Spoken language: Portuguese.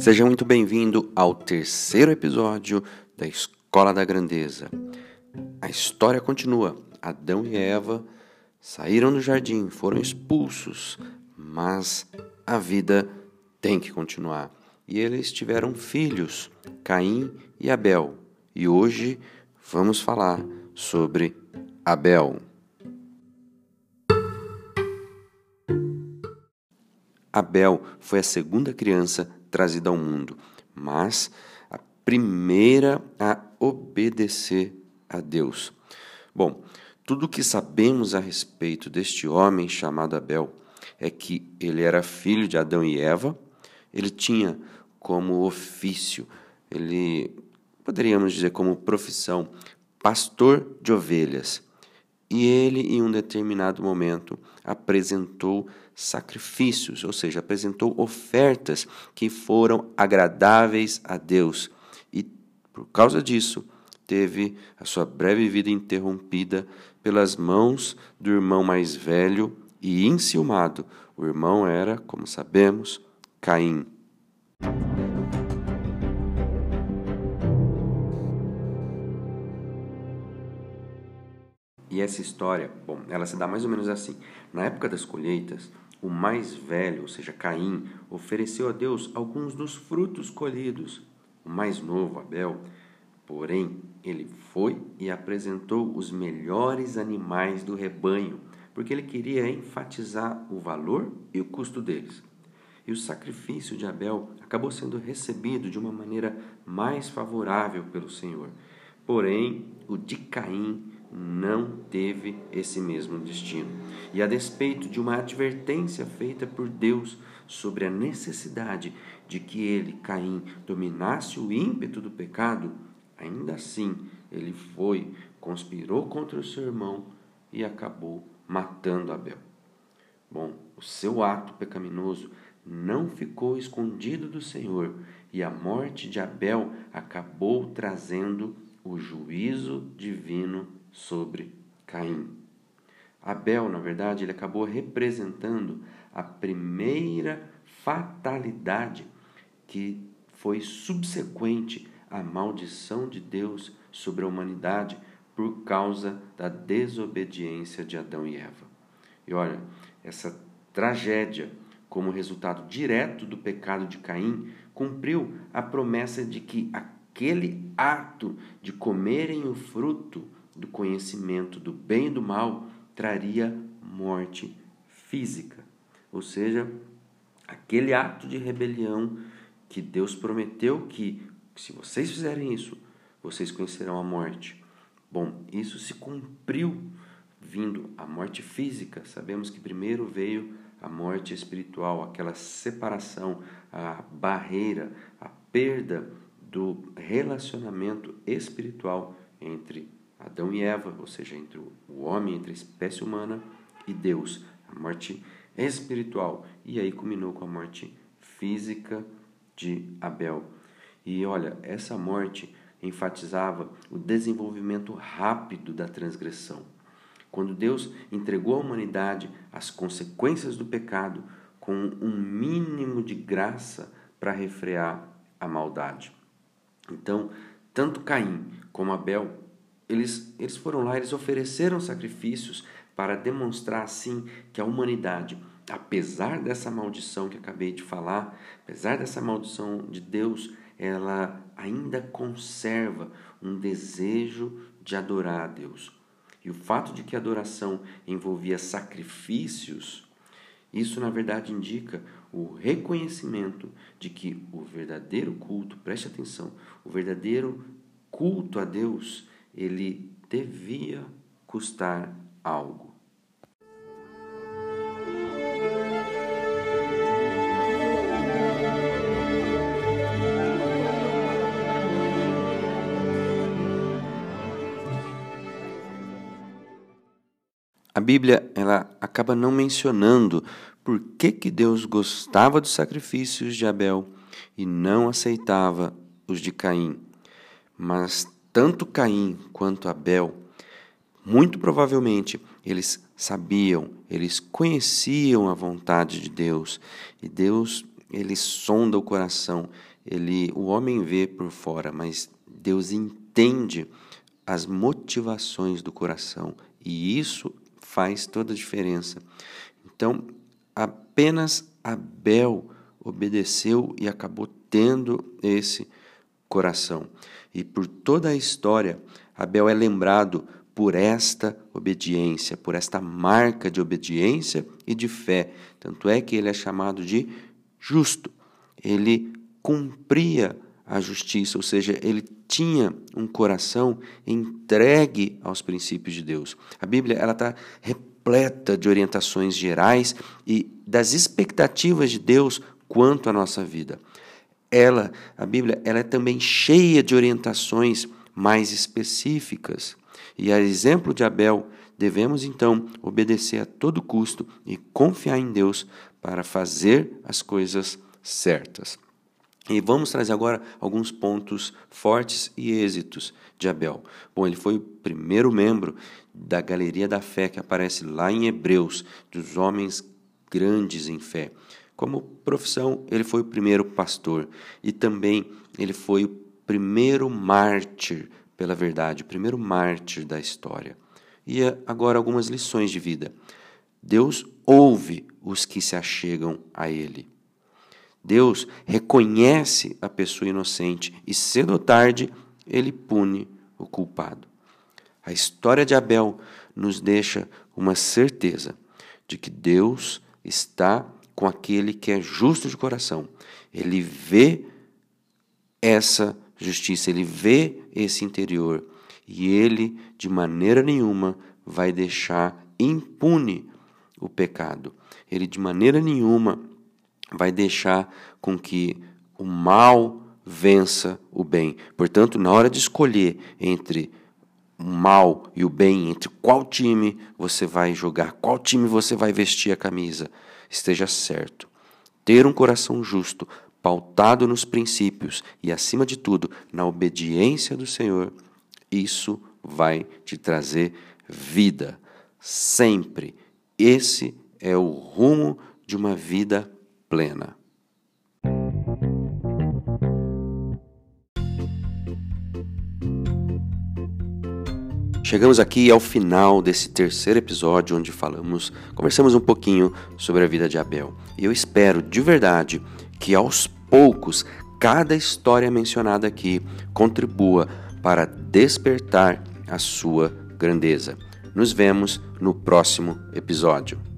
Seja muito bem-vindo ao terceiro episódio da Escola da Grandeza. A história continua. Adão e Eva saíram do jardim, foram expulsos, mas a vida tem que continuar. E eles tiveram filhos, Caim e Abel. E hoje vamos falar sobre Abel. Abel foi a segunda criança trazida ao mundo, mas a primeira a obedecer a Deus. Bom, tudo o que sabemos a respeito deste homem chamado Abel é que ele era filho de Adão e Eva, ele tinha como ofício, ele poderíamos dizer como profissão, pastor de ovelhas. E ele, em um determinado momento, apresentou sacrifícios, ou seja, apresentou ofertas que foram agradáveis a Deus. E por causa disso, teve a sua breve vida interrompida pelas mãos do irmão mais velho e enciumado. O irmão era, como sabemos, Caim. E essa história, bom, ela se dá mais ou menos assim. Na época das colheitas, o mais velho, ou seja, Caim, ofereceu a Deus alguns dos frutos colhidos. O mais novo, Abel, porém, ele foi e apresentou os melhores animais do rebanho, porque ele queria enfatizar o valor e o custo deles. E o sacrifício de Abel acabou sendo recebido de uma maneira mais favorável pelo Senhor. Porém, o de Caim não teve esse mesmo destino. E a despeito de uma advertência feita por Deus sobre a necessidade de que ele, Caim, dominasse o ímpeto do pecado, ainda assim ele foi, conspirou contra o seu irmão e acabou matando Abel. Bom, o seu ato pecaminoso não ficou escondido do Senhor e a morte de Abel acabou trazendo o juízo divino sobre Caim. Abel, na verdade, ele acabou representando a primeira fatalidade que foi subsequente à maldição de Deus sobre a humanidade por causa da desobediência de Adão e Eva. E olha, essa tragédia, como resultado direto do pecado de Caim, cumpriu a promessa de que aquele ato de comerem o fruto do conhecimento do bem e do mal traria morte física. Ou seja, aquele ato de rebelião que Deus prometeu que, se vocês fizerem isso, vocês conhecerão a morte. Bom, isso se cumpriu vindo a morte física. Sabemos que primeiro veio a morte espiritual, aquela separação, a barreira, a perda do relacionamento espiritual entre Adão e Eva, ou seja, entre o homem, entre a espécie humana e Deus, a morte espiritual e aí culminou com a morte física de Abel. E olha, essa morte enfatizava o desenvolvimento rápido da transgressão. Quando Deus entregou à humanidade as consequências do pecado com um mínimo de graça para refrear a maldade. Então, tanto Caim como Abel, eles, eles foram lá, eles ofereceram sacrifícios para demonstrar assim que a humanidade, apesar dessa maldição que acabei de falar, apesar dessa maldição de Deus, ela ainda conserva um desejo de adorar a Deus. E o fato de que a adoração envolvia sacrifícios, isso na verdade indica o reconhecimento de que o verdadeiro culto, preste atenção, o verdadeiro culto a Deus, ele devia custar algo. A Bíblia ela acaba não mencionando por que, que Deus gostava dos sacrifícios de Abel e não aceitava os de Caim. Mas tanto Caim quanto Abel, muito provavelmente, eles sabiam, eles conheciam a vontade de Deus. E Deus, ele sonda o coração. Ele, o homem vê por fora, mas Deus entende as motivações do coração. E isso faz toda a diferença. Então, apenas Abel obedeceu e acabou tendo esse coração. E por toda a história, Abel é lembrado por esta obediência, por esta marca de obediência e de fé. Tanto é que ele é chamado de justo. Ele cumpria a justiça, ou seja, ele tinha um coração entregue aos princípios de Deus. A Bíblia ela está repleta de orientações gerais e das expectativas de Deus quanto à nossa vida. Ela, a Bíblia, ela é também cheia de orientações mais específicas. E a exemplo de Abel, devemos então obedecer a todo custo e confiar em Deus para fazer as coisas certas. E vamos trazer agora alguns pontos fortes e êxitos de Abel. Bom, ele foi o primeiro membro da galeria da fé que aparece lá em Hebreus, dos homens grandes em fé. Como profissão, ele foi o primeiro pastor e também ele foi o primeiro mártir pela verdade, o primeiro mártir da história. E agora algumas lições de vida. Deus ouve os que se achegam a ele. Deus reconhece a pessoa inocente e cedo ou tarde ele pune o culpado. A história de Abel nos deixa uma certeza de que Deus está com aquele que é justo de coração. Ele vê essa justiça, ele vê esse interior e ele de maneira nenhuma vai deixar impune o pecado. Ele de maneira nenhuma vai deixar com que o mal vença o bem. Portanto, na hora de escolher entre o mal e o bem, entre qual time você vai jogar, qual time você vai vestir a camisa, esteja certo. Ter um coração justo, pautado nos princípios e, acima de tudo, na obediência do Senhor, isso vai te trazer vida. Sempre. Esse é o rumo de uma vida plena. Chegamos aqui ao final desse terceiro episódio onde falamos, conversamos um pouquinho sobre a vida de Abel. E eu espero de verdade que aos poucos cada história mencionada aqui contribua para despertar a sua grandeza. Nos vemos no próximo episódio.